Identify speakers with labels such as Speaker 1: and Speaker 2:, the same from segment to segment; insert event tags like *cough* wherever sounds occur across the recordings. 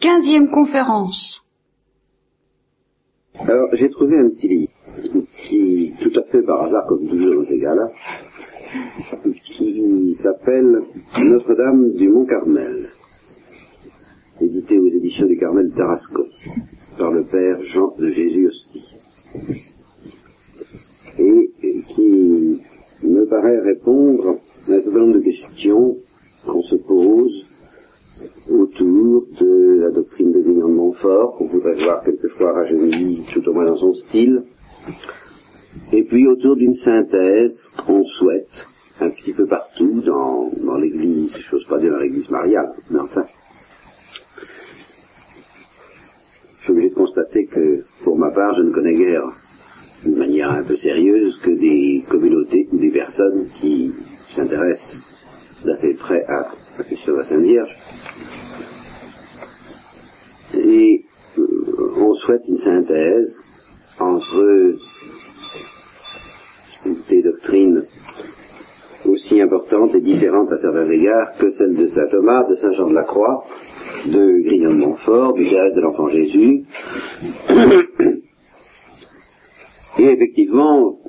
Speaker 1: Quinzième conférence.
Speaker 2: Alors, j'ai trouvé un petit livre qui, tout à fait par hasard, comme toujours dans ces cas-là, qui s'appelle Notre-Dame du Mont-Carmel, édité aux éditions du Carmel Tarascon, par le père Jean de Jésus Hostie, et qui me paraît répondre à un certain nombre de questions qu'on se pose autour de la doctrine de Vignon de Montfort, qu'on voudrait voir quelquefois rajeunie, tout au moins dans son style, et puis autour d'une synthèse qu'on souhaite un petit peu partout dans, dans l'église, je n'ose pas dire dans l'église mariale, mais enfin. Je suis obligé de constater que, pour ma part, je ne connais guère, d'une manière un peu sérieuse, que des communautés ou des personnes qui s'intéressent d'assez près à de la Sainte Vierge. Et euh, on souhaite une synthèse entre des doctrines aussi importantes et différentes à certains égards que celles de saint Thomas, de saint Jean de la Croix, de Grignon de Montfort, du Thérèse de l'Enfant Jésus. *coughs* Et effectivement,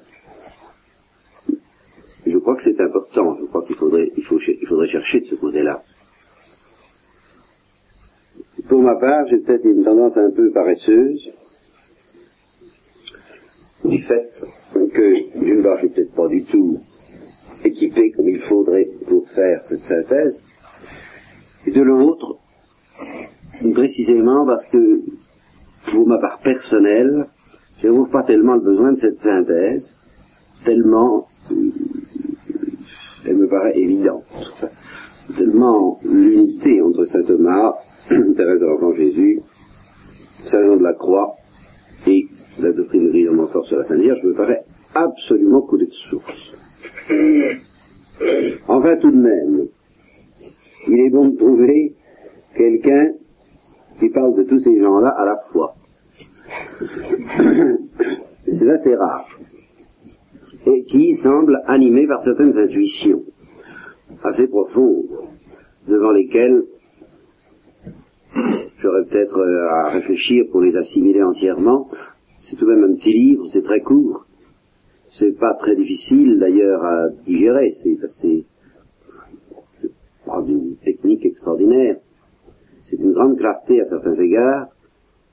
Speaker 2: crois que c'est important. Je crois qu'il faudrait, il faut, il faudrait chercher de ce côté-là. Pour ma part, j'ai peut-être une tendance un peu paresseuse, du fait que, d'une part, je suis peut-être pas du tout équipé comme il faudrait pour faire cette synthèse, et de l'autre, précisément parce que, pour ma part personnelle, je n'éprouve pas tellement le besoin de cette synthèse, tellement elle me paraît évidente, tellement l'unité entre saint Thomas, *clears throat* Thérèse de l'Enfant Jésus, Saint Jean de la Croix et la doctrine de Guillaume Montfort sur la Sainte Vierge me paraît absolument couler de source. Enfin, tout de même, il est bon de trouver quelqu'un qui parle de tous ces gens-là à la fois. C'est assez rare. Et qui semble animé par certaines intuitions assez profondes, devant lesquelles j'aurais peut-être à réfléchir pour les assimiler entièrement. C'est tout de même un petit livre, c'est très court. C'est pas très difficile d'ailleurs à digérer, c'est assez d'une technique extraordinaire. C'est une grande clarté à certains égards.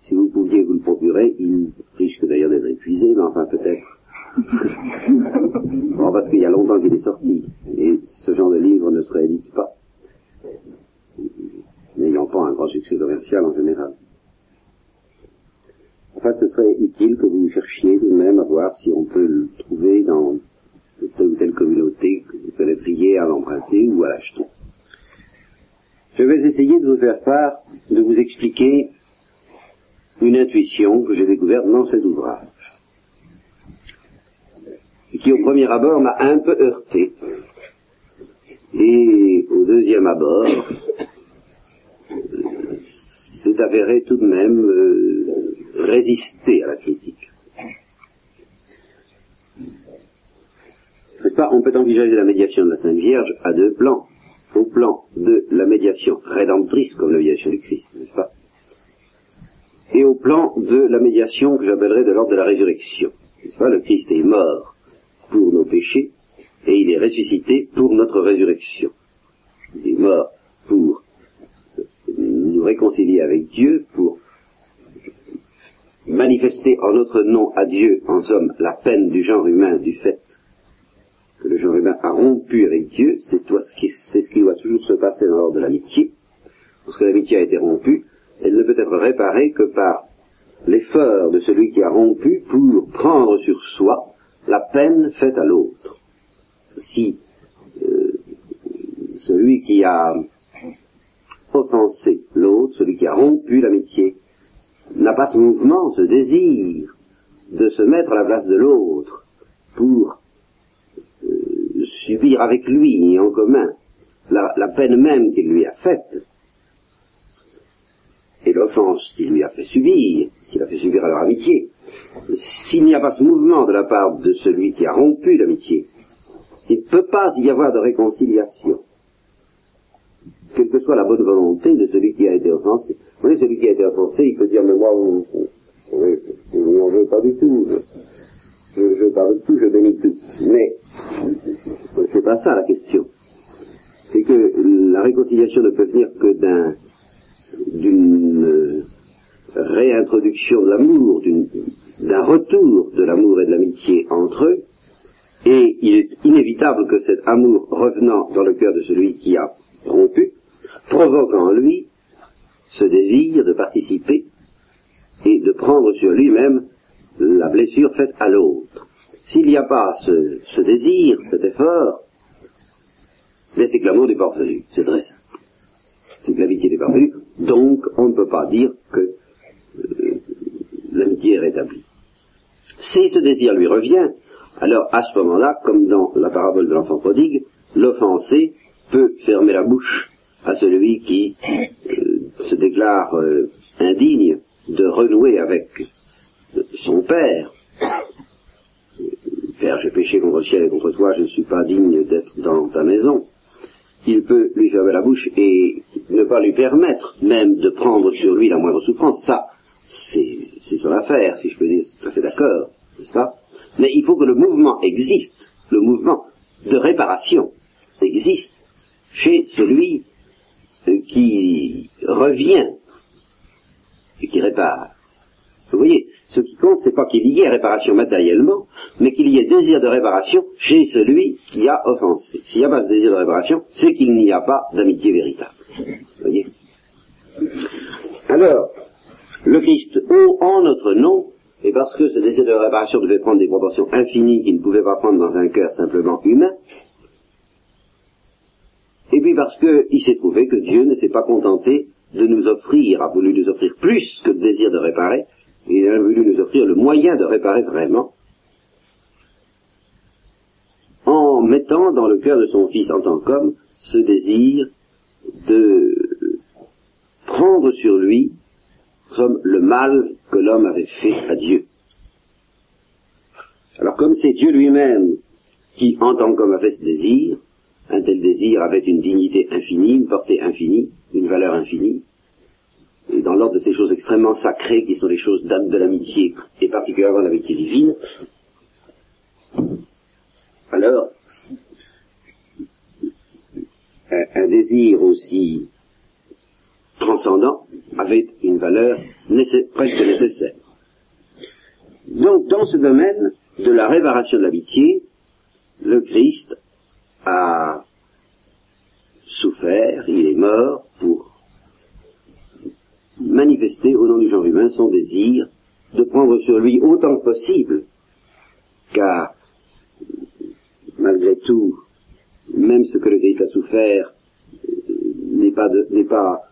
Speaker 2: Si vous pouviez vous le procurer, il risque d'ailleurs d'être épuisé, mais enfin peut-être. *laughs* bon, parce qu'il y a longtemps qu'il est sorti, et ce genre de livre ne se réédite pas, n'ayant pas un grand succès commercial en général. Enfin, ce serait utile que vous cherchiez tout de même à voir si on peut le trouver dans telle ou telle communauté que vous connaîtriez à l'emprunter ou à l'acheter. Je vais essayer de vous faire part, de vous expliquer une intuition que j'ai découverte dans cet ouvrage, qui au premier abord m'a un peu heurté, et au deuxième abord s'est avéré tout de même euh, résister à la critique. N'est-ce pas? On peut envisager la médiation de la Sainte Vierge à deux plans. Au plan de la médiation rédemptrice, comme la médiation du Christ, n'est-ce pas? Et au plan de la médiation que j'appellerais de l'ordre de la résurrection. N'est-ce pas? Le Christ est mort pour nos péchés et il est ressuscité pour notre résurrection. Il est mort pour nous réconcilier avec Dieu, pour manifester en notre nom à Dieu, en somme, la peine du genre humain du fait que le genre humain a rompu avec Dieu, c'est ce, ce qui doit toujours se passer dans l'ordre de l'amitié. Lorsque l'amitié a été rompue, elle ne peut être réparée que par l'effort de celui qui a rompu pour prendre sur soi la peine faite à l'autre. Si euh, celui qui a offensé l'autre, celui qui a rompu l'amitié, n'a pas ce mouvement, ce désir de se mettre à la place de l'autre pour euh, subir avec lui et en commun la, la peine même qu'il lui a faite et l'offense qu'il lui a fait subir, qu'il a fait subir à leur amitié, s'il n'y a pas ce mouvement de la part de celui qui a rompu l'amitié, il ne peut pas y avoir de réconciliation, quelle que soit la bonne volonté de celui qui a été offensé. Vous voyez, celui fiancé, il peut dire, mais moi, on n'en veut pas du tout. Je, je parle tout, je bénis tout. Mais, c'est pas ça la question. C'est que la réconciliation ne peut venir que d'un, d'une réintroduction de l'amour, d'un retour de l'amour et de l'amitié entre eux, et il est inévitable que cet amour revenant dans le cœur de celui qui a rompu, provoque en lui ce désir de participer et de prendre sur lui-même la blessure faite à l'autre. S'il n'y a pas ce, désir, cet effort, c'est que l'amour n'est pas revenu, c'est très simple. C'est que l'amitié n'est pas revenue, donc on ne peut pas dire que l'amitié est rétablie. Si ce désir lui revient, alors à ce moment-là, comme dans la parabole de l'enfant prodigue, l'offensé peut fermer la bouche à celui qui euh, se déclare euh, indigne de renouer avec son père. Père, j'ai péché contre le ciel et contre toi, je ne suis pas digne d'être dans ta maison. Il peut lui fermer la bouche et ne pas lui permettre même de prendre sur lui la moindre souffrance. Ça, c'est son affaire, si je peux dire, tout à fait d'accord, n'est-ce pas? Mais il faut que le mouvement existe, le mouvement de réparation existe chez celui euh, qui revient et qui répare. Vous voyez, ce qui compte, c'est pas qu'il y ait réparation matériellement, mais qu'il y ait désir de réparation chez celui qui a offensé. S'il n'y a pas de désir de réparation, c'est qu'il n'y a pas d'amitié véritable. Vous voyez? Alors, le Christ, haut en notre nom, et parce que ce désir de réparation devait prendre des proportions infinies qu'il ne pouvait pas prendre dans un cœur simplement humain, et puis parce qu'il s'est trouvé que Dieu ne s'est pas contenté de nous offrir, a voulu nous offrir plus que le désir de réparer, il a voulu nous offrir le moyen de réparer vraiment, en mettant dans le cœur de son Fils en tant qu'homme ce désir de prendre sur lui comme le mal que l'homme avait fait à Dieu. Alors comme c'est Dieu lui-même qui, en tant qu'homme, a fait ce désir, un tel désir avait une dignité infinie, une portée infinie, une valeur infinie, et dans l'ordre de ces choses extrêmement sacrées qui sont les choses d'âme de l'amitié, et particulièrement l'amitié divine, alors un, désir aussi transcendant avait une valeur presque nécessaire. Donc dans ce domaine de la réparation de l'amitié, le Christ a souffert, il est mort pour manifester au nom du genre humain son désir de prendre sur lui autant que possible, car malgré tout, même ce que le Christ a souffert n'est pas, pas euh,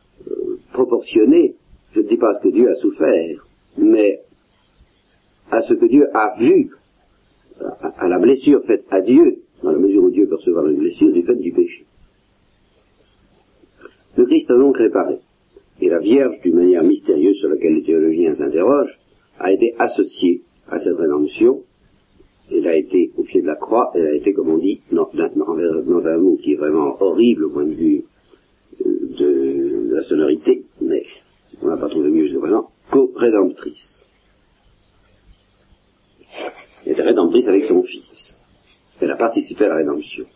Speaker 2: proportionné, je ne dis pas à ce que Dieu a souffert, mais à ce que Dieu a vu, à la blessure faite à Dieu dans la mesure où Dieu peut recevoir une blessure du fait du péché. Le Christ a donc réparé. Et la Vierge, d'une manière mystérieuse sur laquelle les théologiens s'interrogent, a été associée à cette rédemption. Elle a été au pied de la croix, elle a été, comme on dit, dans, un mot qui est vraiment horrible au point de vue euh, de, la sonorité, mais on n'a pas trouvé mieux jusqu'à présent, co-rédemptrice. Elle était rédemptrice avec son fils. Elle a participé à la rédemption.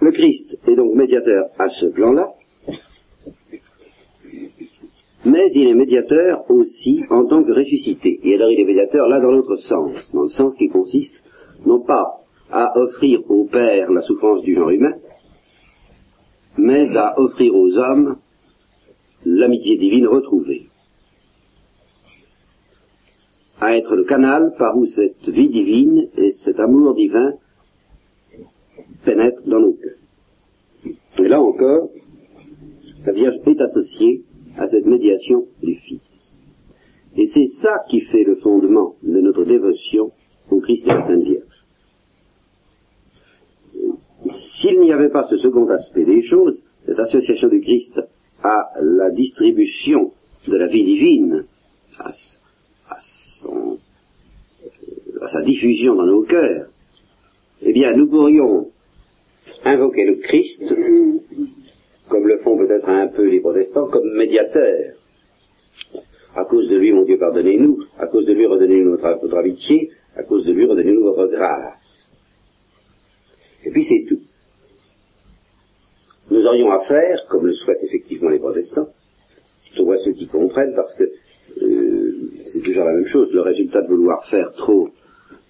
Speaker 2: Le Christ est donc médiateur à ce plan-là, mais il est médiateur aussi en tant que ressuscité. Et alors il est médiateur là dans l'autre sens, dans le sens qui consiste non pas à offrir au Père la souffrance du genre humain, mais à offrir aux hommes l'amitié divine retrouvée à être le canal par où cette vie divine et cet amour divin pénètrent dans nos cœurs. Et là encore, la Vierge est associée à cette médiation du Fils. Et c'est ça qui fait le fondement de notre dévotion au Christ et la Sainte Vierge. S'il n'y avait pas ce second aspect des choses, cette association du Christ à la distribution de la vie divine, à sa diffusion dans nos cœurs, eh bien, nous pourrions invoquer le Christ, comme le font peut-être un peu les protestants comme médiateurs. À cause de lui, mon Dieu, pardonnez-nous. À cause de lui, redonnez-nous notre, votre amitié. À cause de lui, redonnez-nous votre grâce. Et puis c'est tout. Nous aurions affaire, comme le souhaitent effectivement les protestants, vois ceux qui comprennent parce que euh, c'est toujours la même chose. Le résultat de vouloir faire trop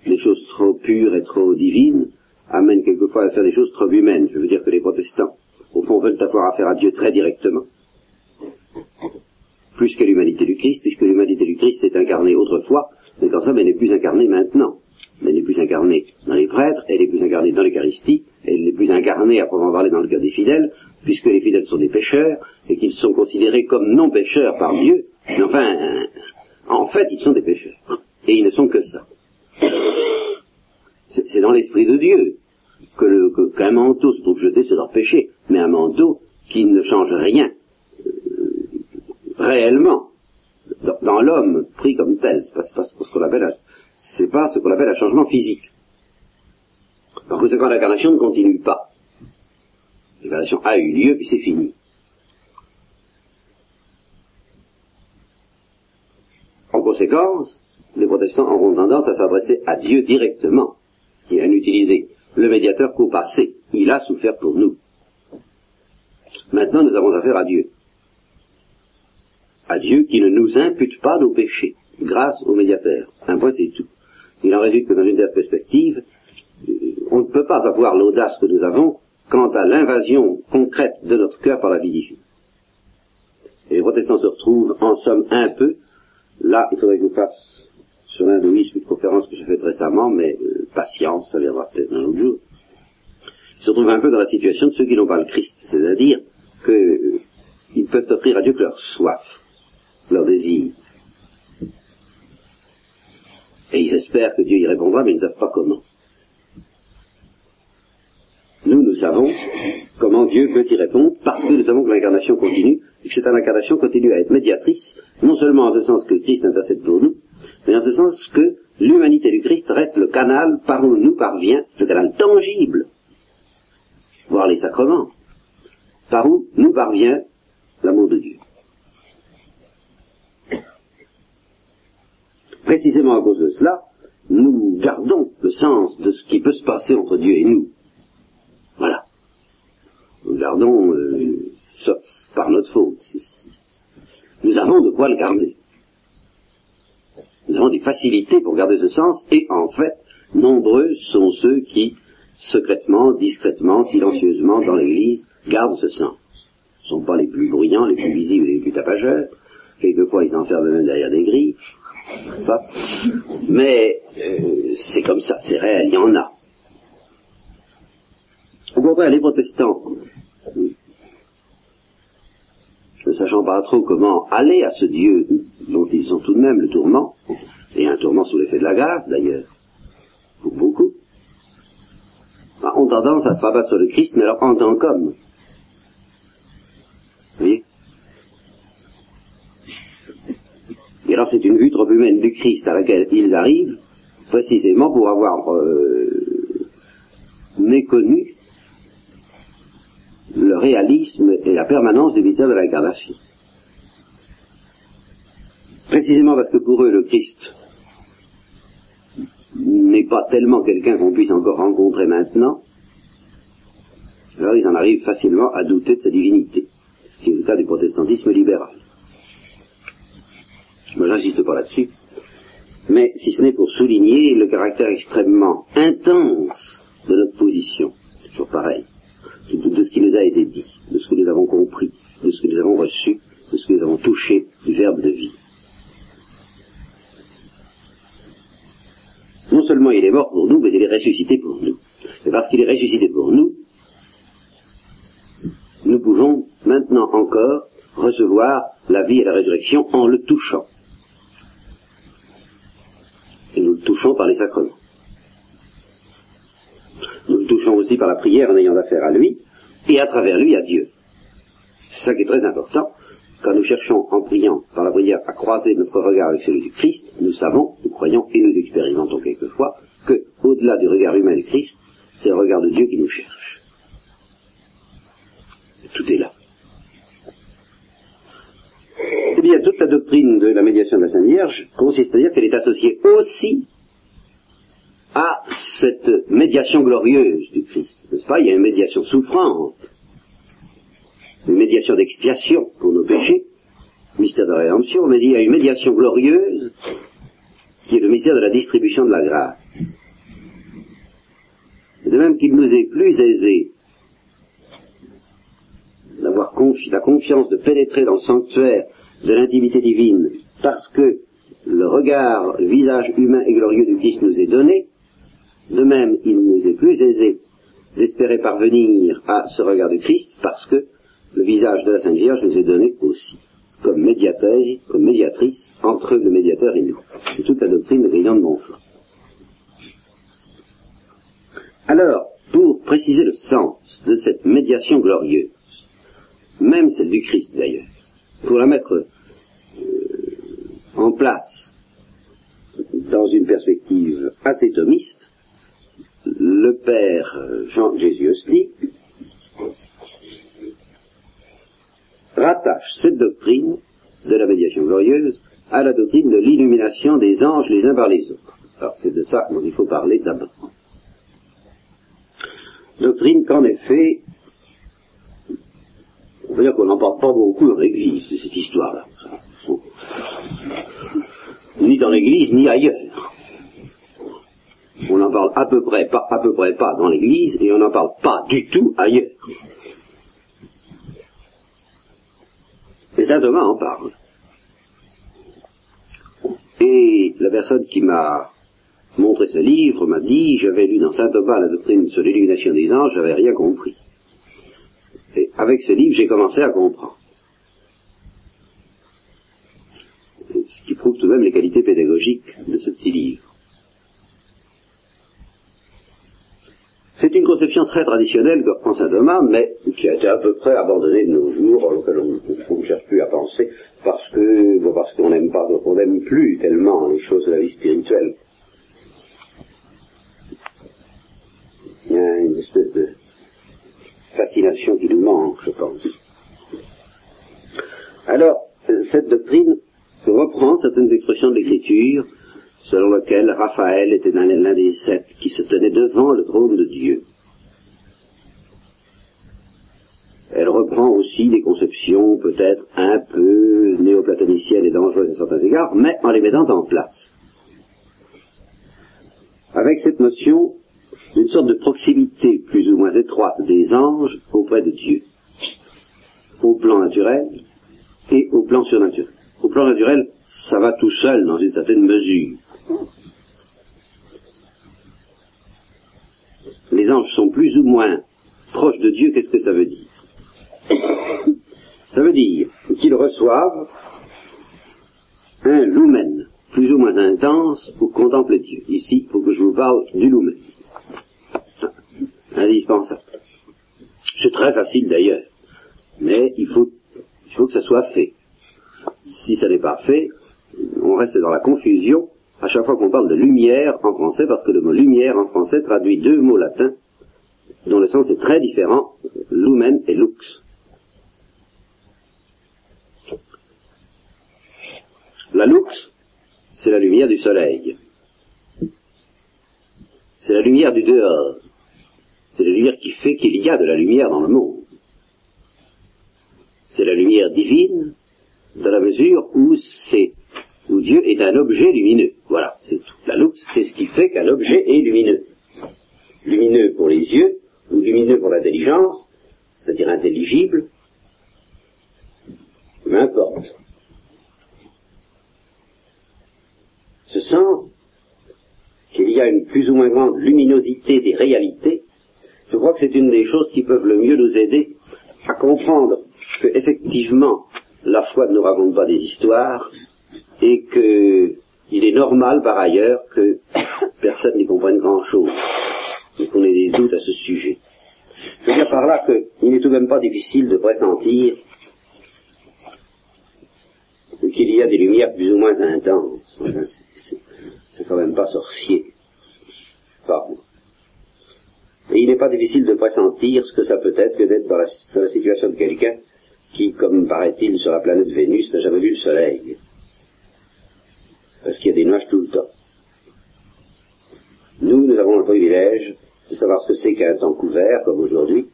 Speaker 2: des choses trop pures et trop divines amène quelquefois à faire des choses trop humaines. Je veux dire que les protestants, au fond, veulent avoir affaire à Dieu très directement, plus que l'humanité du Christ, puisque l'humanité du Christ s'est incarnée autrefois, mais quand ça, elle n'est plus incarnée maintenant. Elle n'est plus incarnée dans les prêtres, elle n'est plus incarnée dans l'Eucharistie, elle n'est plus incarnée, à proprement parler, dans le cœur des fidèles, puisque les fidèles sont des pécheurs, et qu'ils sont considérés comme non pécheurs par Dieu, mais enfin, en fait, ils sont des pécheurs. Et ils ne sont que ça. C'est dans l'esprit de Dieu que qu'un manteau se trouve jeté sur leur péché, mais un manteau qui ne change rien euh, réellement dans, l'homme pris comme tel. C'est ce qu'on appelle, c'est pas ce qu'on appelle un changement physique. Par conséquent, l'incarnation ne continue pas. L'incarnation a eu lieu, puis c'est fini. En conséquence, les protestants auront tendance à s'adresser à Dieu directement et à n'utiliser le médiateur qu'au passé. Il a souffert pour nous. Maintenant, nous avons affaire à Dieu. À Dieu qui ne nous impute pas nos péchés, grâce au médiateur. Un point, c'est tout. Il en résulte que dans une telle perspective, on ne peut pas avoir l'audace que nous avons quant à l'invasion concrète de notre cœur par la vie divine. Et les protestants se retrouvent, en somme, un peu, là, il faudrait que je fasse sur l'hindouisme, une conférence que j'ai faite récemment, mais euh, patience, ça viendra peut-être un autre jour. Ils se retrouvent un peu dans la situation de ceux qui n'ont pas le Christ, c'est-à-dire qu'ils euh, peuvent offrir à Dieu que leur soif, leur désir. Et ils espèrent que Dieu y répondra, mais ils ne savent pas comment. Nous, nous savons comment Dieu peut y répondre, parce que nous savons que l'incarnation continue, et que cette incarnation continue à être médiatrice, non seulement en ce sens que Christ intercède pour nous, mais en ce sens que l'humanité du Christ reste le canal par où nous parvient, le canal tangible, voire les sacrements, par où nous parvient l'amour de Dieu. Précisément à cause de cela, nous gardons le sens de ce qui peut se passer entre Dieu et nous. Nous gardons, euh, ça, par notre faute. Nous avons de quoi le garder. Nous avons des facilités pour garder ce sens, et en fait, nombreux sont ceux qui, secrètement, discrètement, silencieusement, dans l'Église, gardent ce sens. Ce ne sont pas les plus bruyants, les plus visibles, les plus tapageurs. Quelquefois, ils s'enferment même derrière des grilles. Mais euh, c'est comme ça, c'est réel, il y en a. Au contraire, les protestants, ne sachant pas trop comment aller à ce Dieu dont ils sont tout de même le tourment, et un tourment sous l'effet de la grâce d'ailleurs, pour beaucoup, bah, ont tendance à se rabattre sur le Christ, mais alors en tant qu'homme. Vous voyez? Et alors c'est une vue trop humaine du Christ à laquelle ils arrivent, précisément pour avoir euh, méconnu le réalisme et la permanence du mystère de l'incarnation. Précisément parce que pour eux, le Christ n'est pas tellement quelqu'un qu'on puisse encore rencontrer maintenant, alors ils en arrivent facilement à douter de sa divinité, ce qui est le cas du protestantisme libéral. Moi, j'insiste pas là-dessus, mais si ce n'est pour souligner le caractère extrêmement intense de notre position, toujours pareil, de, ce qui nous a été dit, de ce que nous avons compris, de ce que nous avons reçu, de ce que nous avons touché du Verbe de vie. Non seulement il est mort pour nous, mais il est ressuscité pour nous. Et parce qu'il est ressuscité pour nous, nous pouvons maintenant encore recevoir la vie et la résurrection en le touchant. Et nous le touchons par les sacrements. Aussi par la prière en ayant affaire à lui, et à travers lui à Dieu. C'est ça qui est très important. Quand nous cherchons en priant par la prière à croiser notre regard avec celui du Christ, nous savons, nous croyons et nous expérimentons quelquefois que, au-delà du regard humain du Christ, c'est le regard de Dieu qui nous cherche. Tout est là. toute la doctrine de la médiation de la Sainte Vierge consiste à dire qu'elle est associée aussi à cette médiation glorieuse du Christ. N'est-ce pas? Il y a une médiation souffrante, une médiation d'expiation pour nos péchés, mystère de rédemption, mais il y a une médiation glorieuse qui est le mystère de la distribution de la grâce. De même qu'il nous est plus aisé d'avoir la confiance de pénétrer dans le sanctuaire de l'intimité divine parce que le regard, le visage humain et glorieux du Christ nous est donné, de même il nous est plus aisé d'espérer parvenir à ce regard du Christ parce que le visage de la Sainte Vierge nous est donné aussi, comme médiateur, comme médiatrice entre le médiateur et nous. C'est toute la doctrine de Grillon de Montfort. Alors, pour préciser le sens de cette médiation glorieuse, même celle du Christ d'ailleurs, pour la mettre euh, en place dans une perspective assez thomiste, le père Jean Jésus rattache cette doctrine de la médiation glorieuse à la doctrine de l'illumination des anges les uns par les autres. Alors c'est de ça dont il faut parler d'abord. Doctrine qu'en effet, on veut dire qu'on n'en parle pas beaucoup dans l'Église, de cette histoire-là. Ni dans l'Église, ni ailleurs. On en parle à peu près pas, à peu près pas dans l'Église, et on n'en parle pas du tout ailleurs. Et saint Thomas en parle. Et la personne qui m'a montré ce livre m'a dit, j'avais lu dans saint Thomas la doctrine sur l'illumination des anges, j'avais rien compris. Et avec ce livre, j'ai commencé à comprendre. Ce qui prouve tout de même les qualités pédagogiques de ce petit livre. C'est une conception très traditionnelle en saint Thomas, mais qui a été à peu près abandonnée de nos jours, auquel on ne cherche plus à penser, parce que parce qu'on n'aime pas, on n'aime plus tellement les choses de la vie spirituelle. Il y a une espèce de fascination qui nous manque, je pense. Alors, cette doctrine reprend certaines expressions de l'Écriture, selon lesquelles Raphaël était l'un des sept qui se tenait devant le trône de Dieu. Elle reprend aussi des conceptions peut-être un peu néoplatoniciennes et dangereuses à certains égards, mais en les mettant en place. Avec cette notion une sorte de proximité plus ou moins étroite des anges auprès de Dieu, au plan naturel et au plan surnaturel. Au plan naturel, ça va tout seul dans une certaine mesure. Les anges sont plus ou moins proches de Dieu, qu'est-ce que ça veut dire? Ça veut dire qu'ils reçoivent un lumen plus ou moins intense pour contempler Dieu. Ici, il faut que je vous parle du lumen indispensable. C'est très facile d'ailleurs, mais il faut, il faut que ça soit fait. Si ça n'est pas fait, on reste dans la confusion à chaque fois qu'on parle de lumière en français, parce que le mot lumière en français traduit deux mots latins dont le sens est très différent, lumen et lux. La lux, c'est la lumière du soleil. C'est la lumière du dehors. C'est la lumière qui fait qu'il y a de la lumière dans le monde. C'est la lumière divine dans la mesure où c'est où Dieu est un objet lumineux. Voilà, c'est tout. La loupe, c'est ce qui fait qu'un objet est lumineux. Lumineux pour les yeux, ou lumineux pour l'intelligence, c'est-à-dire intelligible, peu importe. Ce sens qu'il y a une plus ou moins grande luminosité des réalités je crois que c'est une des choses qui peuvent le mieux nous aider à comprendre que effectivement la foi ne nous raconte pas des histoires et qu'il est normal par ailleurs que *coughs* personne n'y comprenne grand chose et qu'on ait des doutes à ce sujet. Je veux dire par là qu'il n'est tout de même pas difficile de pressentir qu'il y a des lumières plus ou moins intenses. C'est quand même pas sorcier. Pardon. Et il n'est pas difficile de pressentir ce que ça peut être que d'être dans la, situation de quelqu'un qui, comme paraît-il sur la planète Vénus, n'a jamais vu le soleil. Parce qu'il y a des nuages tout le temps. Nous, nous avons le privilège de savoir ce que c'est qu'un temps couvert, comme aujourd'hui,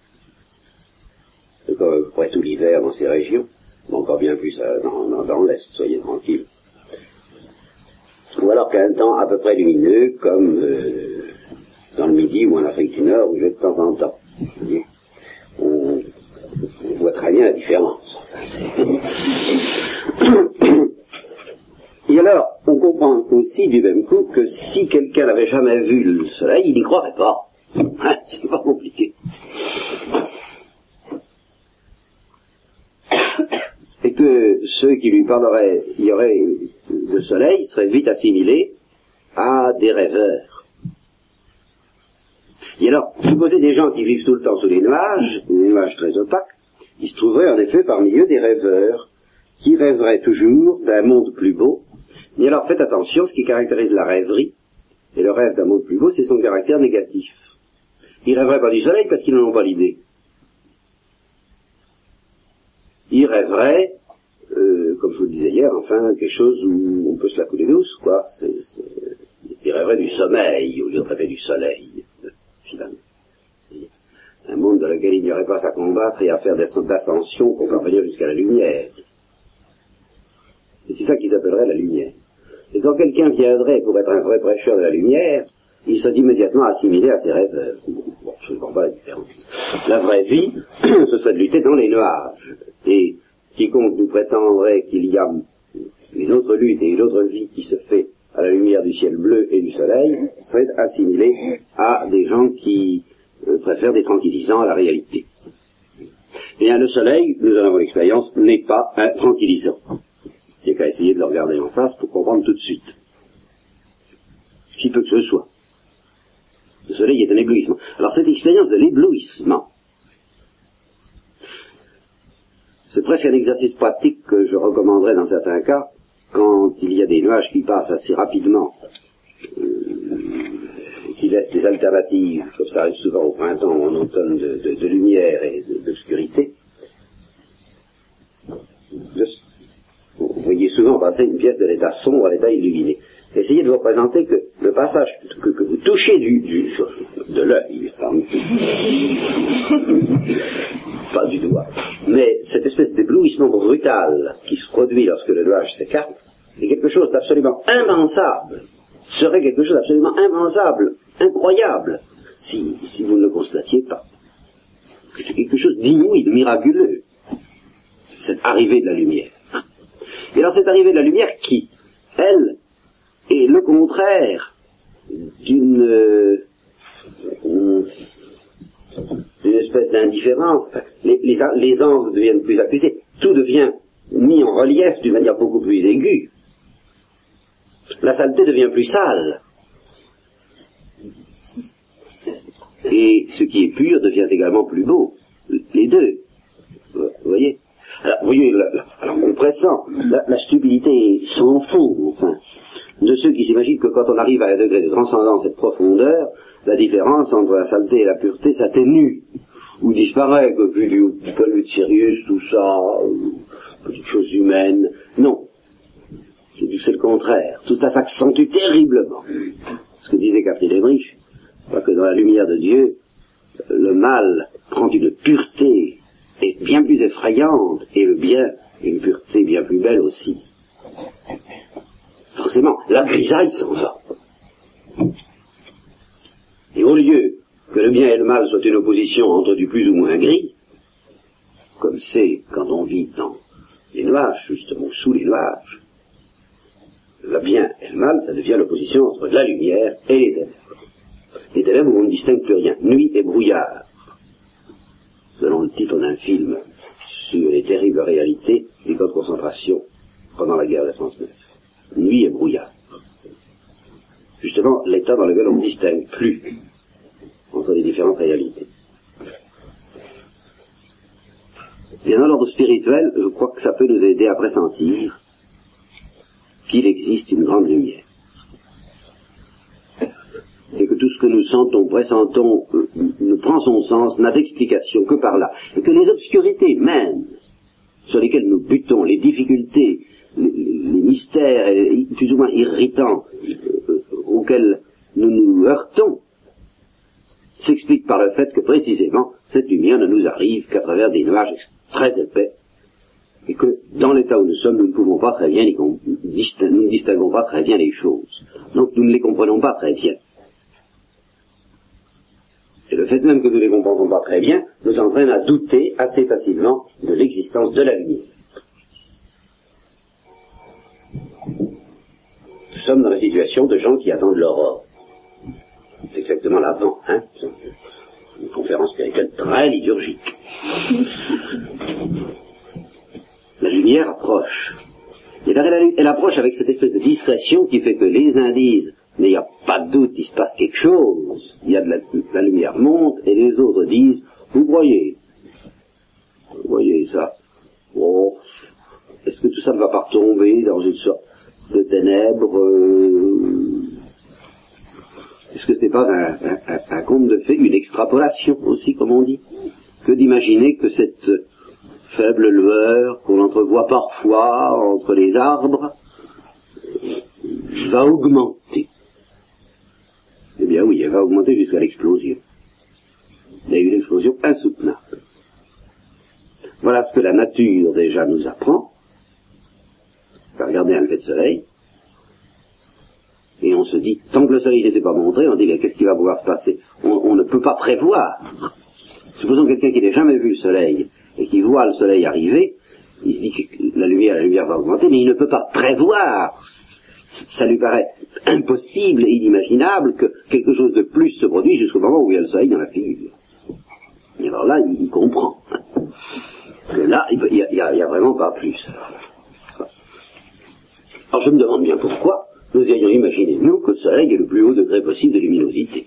Speaker 2: comme pourrait tout l'hiver dans ces régions, mais encore bien plus euh, dans, dans, l'Est, soyez tranquilles. Ou alors qu'un temps à peu près lumineux, comme euh, dans le Midi ou en Afrique du Nord, où je vais de temps en temps. On, on voit très bien la différence. *coughs* Et alors, on comprend aussi du même coup que si quelqu'un n'avait jamais vu le soleil, il n'y croirait pas. Hein, *laughs* c'est pas compliqué. *coughs* Et que ceux qui lui parleraient, il y aurait de soleil, seraient vite assimilés à des rêveurs. Et alors, supposez des gens qui vivent tout le temps sous les nuages, des nuages très opaques, il se trouverait en effet parmi eux des rêveurs, qui rêveraient toujours d'un monde plus beau. Mais alors faites attention, ce qui caractérise la rêverie, et le rêve d'un monde plus beau, c'est son caractère négatif. Ils rêveraient pas du soleil parce qu'ils n'en ont pas l'idée. Ils rêveraient, euh, comme je vous le disais hier, enfin, quelque chose où on peut se la couler douce, quoi. Ils rêveraient du sommeil au lieu de rêver du soleil, finalement. Un monde dans lequel il n'y aurait pas à combattre et à faire d'ascension pour parvenir jusqu'à la lumière. Et c'est ça qu'ils appelleraient la lumière. Et quand quelqu'un viendrait pour être un vrai prêcheur de la lumière, il se dit immédiatement assimilé à ses rêves. Bon, je ne comprends pas la différence. La vraie vie, *clears throat* ce serait de lutter dans les nuages. Et quiconque nous prétendrait qu'il y a une autre lutte et une autre vie qui se fait à la lumière du ciel bleu et du soleil, serait assimilé à des gens qui euh, préfèrent des tranquillisants à la réalité. Bien, le soleil, nous en avons l'expérience, n'est pas un tranquillisant. Il n'y a qu'à essayer de le regarder en face pour comprendre tout de suite. Si peu que ce soit. Le soleil est un éblouissement. Alors cette expérience de l'éblouissement, c'est presque un exercice pratique que je recommanderais dans certains cas, quand il y a des nuages qui passent assez rapidement, euh, qui laissent des alternatives, comme ça arrive souvent au printemps ou en automne, de, lumière et d'obscurité. Vous voyez souvent passer une pièce de l'état sombre à l'état illuminé. Essayez de vous représenter que le passage que, vous touchez du, de l'œil, *laughs* pas du doigt, mais cette espèce d'éblouissement brutal qui se produit lorsque le nuage s'écarte, est quelque chose d'absolument impensable, serait quelque chose d'absolument impensable, incroyable, si, si vous ne le constatiez pas. C'est quelque chose d'inouï, de miraculeux, cette arrivée de la lumière. Et alors cette arrivée de la lumière qui, elle, et le contraire d'une euh, espèce d'indifférence. Les, les, angles deviennent plus accusés, tout devient mis en relief d'une manière beaucoup plus aiguë. La saleté devient plus sale. Et ce qui est pur devient également plus beau. Les deux. Vous voyez? Alors, vous voyez, alors on pressent, la, stupidité sans fond, enfin de ceux qui s'imaginent que quand on arrive à un degré de transcendance et de profondeur, la différence entre la saleté et la pureté s'atténue, ou disparaît, que vu du de Sirius, tout ça, petite chose humaine. Non. C'est le contraire. Tout ça s'accentue terriblement. Ce que disait Catherine Emmerich, que dans la lumière de Dieu, le mal prend une pureté et bien plus effrayante, et le bien une pureté bien plus belle aussi forcément, la grisaille s'en va. Et au lieu que le bien et le mal soient une opposition entre du plus ou moins gris, comme c'est quand on vit dans les nuages, justement sous les nuages, le bien et le mal, ça devient l'opposition entre la lumière et les ténèbres. Les ténèbres où on ne distingue plus rien, nuit et brouillard, selon le titre d'un film sur les terribles réalités des camps de concentration pendant la guerre de France 9 nuit et brouillard. Justement, l'état dans lequel on ne distingue plus entre les différentes réalités. Bien dans l'ordre spirituel, je crois que ça peut nous aider à pressentir qu'il existe une grande lumière. Et que tout ce que nous sentons, pressentons, ne prend son sens, n'a d'explication que par là. Et que les obscurités même sur lesquels nous butons, les difficultés, les, mystères plus ou moins irritants euh, auxquels nous nous heurtons, s'explique par le fait que précisément cette lumière ne nous arrive qu'à travers des nuages très épais et que dans l'état où nous sommes, nous ne pouvons pas très bien, nous ne distinguons pas très bien les choses. Donc nous ne les comprenons pas très bien. Le fait même que nous ne les comprenons pas très bien nous entraîne à douter assez facilement de l'existence de la lumière. Nous sommes dans la situation de gens qui attendent l'aurore. C'est exactement l'avant, hein Une conférence spirituelle très liturgique. La lumière approche. Et elle, elle approche avec cette espèce de discrétion qui fait que les uns disent mais il n'y a pas de doute, il se passe quelque chose. Il y a de la, lumière monte, et les autres disent, vous voyez, vous voyez ça. Oh, est-ce que tout ça ne va pas retomber dans une sorte de ténèbres euh, Est-ce que ce n'est pas un, conte de fait, une extrapolation aussi, comme on dit, que d'imaginer que cette faible lueur qu'on entrevoit parfois entre les arbres va augmenter eh bien oui, elle va augmenter jusqu'à l'explosion. Il y a une explosion insoutenable. Voilà ce que la nature déjà nous apprend. On va regarder un lever de soleil. Et on se dit, tant que le soleil ne s'est pas montré, on dit, mais qu'est-ce qui va pouvoir se passer? On, ne peut pas prévoir. Supposons quelqu'un qui n'a jamais vu le soleil et qui voit le soleil arriver, il se dit que la lumière, la lumière va augmenter, mais il ne peut pas prévoir ça lui paraît impossible et inimaginable que quelque chose de plus se produise jusqu'au moment où il y a le soleil dans la figure. Et alors là, il, comprend que là, il n'y a, vraiment pas plus. Alors je me demande bien pourquoi nous ayons imaginé, nous, que le soleil est le plus haut degré possible de luminosité.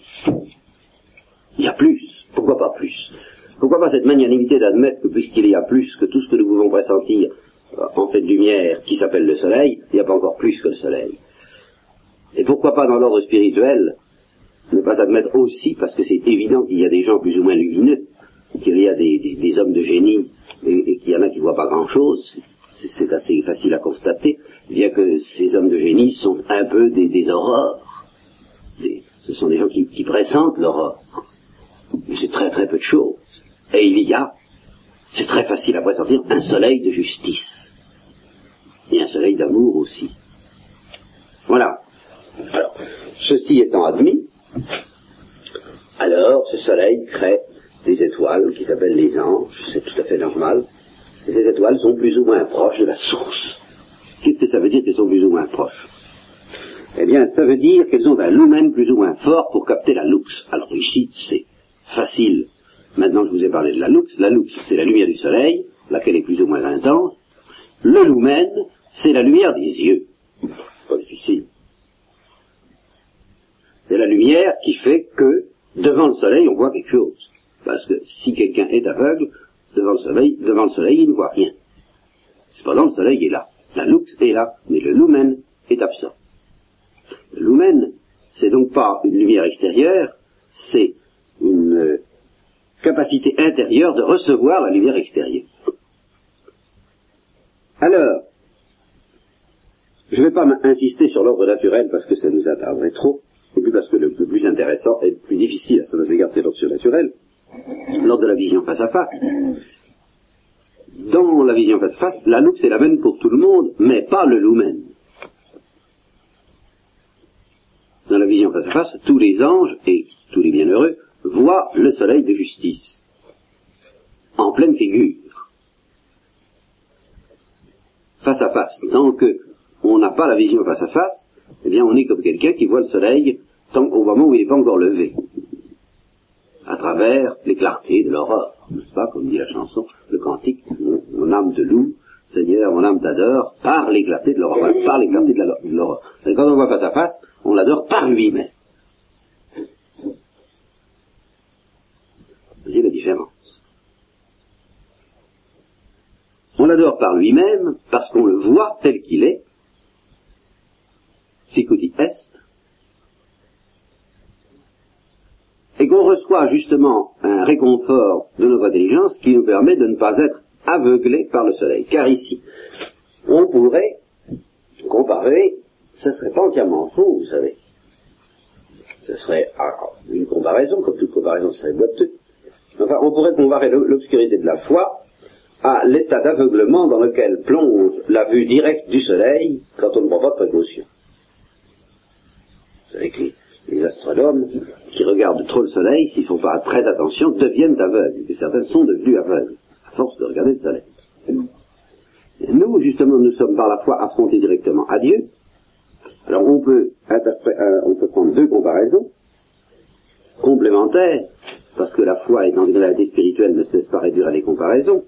Speaker 2: Il y a plus. Pourquoi pas plus? Pourquoi pas cette magnanimité d'admettre que puisqu'il y a plus que tout ce que nous pouvons pressentir en fait de lumière qui s'appelle le soleil, il n'y a pas encore plus que le soleil. Et pourquoi pas dans l'ordre spirituel ne pas admettre aussi, parce que c'est évident qu'il y a des gens plus ou moins lumineux, qu'il y a des, hommes de génie et, qu'il y en a qui ne voient pas grand-chose, c'est assez facile à constater, bien que ces hommes de génie sont un peu des, aurores. ce sont des gens qui, qui pressentent l'aurore. C'est très très peu de choses. Et il y a, c'est très facile à pressentir, un soleil de justice et un soleil d'amour aussi. Voilà. Alors, ceci étant admis, alors ce soleil crée des étoiles qui s'appellent les anges, c'est tout à fait normal. Et ces étoiles sont plus ou moins proches de la source. Qu'est-ce que ça veut dire qu'elles sont plus ou moins proches? Eh bien, ça veut dire qu'elles ont un lumen plus ou moins fort pour capter la lux. Alors ici, c'est facile. Maintenant, je vous ai parlé de la lux. La lux, c'est la lumière du soleil, laquelle est plus ou moins intense. Le lumen, c'est la lumière des yeux. Pas difficile. C'est la lumière qui fait que devant le soleil, on voit quelque chose. Parce que si quelqu'un est aveugle, devant le soleil, devant le soleil, il ne voit rien. Cependant, le soleil est là. La lux est là, mais le lumen est absent. Le lumen, c'est donc pas une lumière extérieure, c'est une euh, capacité intérieure de recevoir la lumière extérieure. Alors, je ne vais pas insister sur l'ordre naturel parce que ça nous attarderait trop, et puis parce que le, plus intéressant et le plus difficile à ce égard, c'est l'ordre surnaturel, l'ordre de la vision face à face. Dans la vision face à face, la loupe c'est la même pour tout le monde, mais pas le lumen. Dans la vision face à face, tous les anges et tous les bienheureux voient le soleil de justice en pleine figure, face à face. Tant que on n'a pas la vision face à face, eh bien on est comme quelqu'un qui voit le soleil tant au moment où il n'est pas encore levé, à travers les clartés de l'aurore, n'est-ce pas, comme dit la chanson, le cantique, mon, âme de loup, Seigneur, mon âme t'adore, par l'éclaté de l'aurore, par l'éclaté de l'aurore. Quand on voit face à face, on l'adore par lui-même. Vous voyez la différence? On l'adore par lui-même parce qu'on le voit tel qu'il est, sicuti est, et qu'on reçoit justement un réconfort de notre intelligence qui nous permet de ne pas être aveuglés par le soleil. Car ici, on pourrait comparer, ce ne serait pas entièrement faux, vous savez. Ce serait ah, une comparaison, comme toute comparaison, serait boiteux. Enfin, on pourrait comparer l'obscurité de la foi à l'état d'aveuglement dans lequel plonge la vue directe du soleil quand on ne prend pas de précaution. Vous savez que les, astronomes qui regardent trop le soleil, s'ils ne font pas très attention, deviennent aveugles. Et certains sont devenus aveugles, à force de regarder le soleil. Nous, justement, nous sommes par la foi affrontés directement à Dieu. Alors on peut, euh, on peut prendre deux comparaisons complémentaires, parce que la foi étant une réalité spirituelle ne se laisse pas réduire à des comparaisons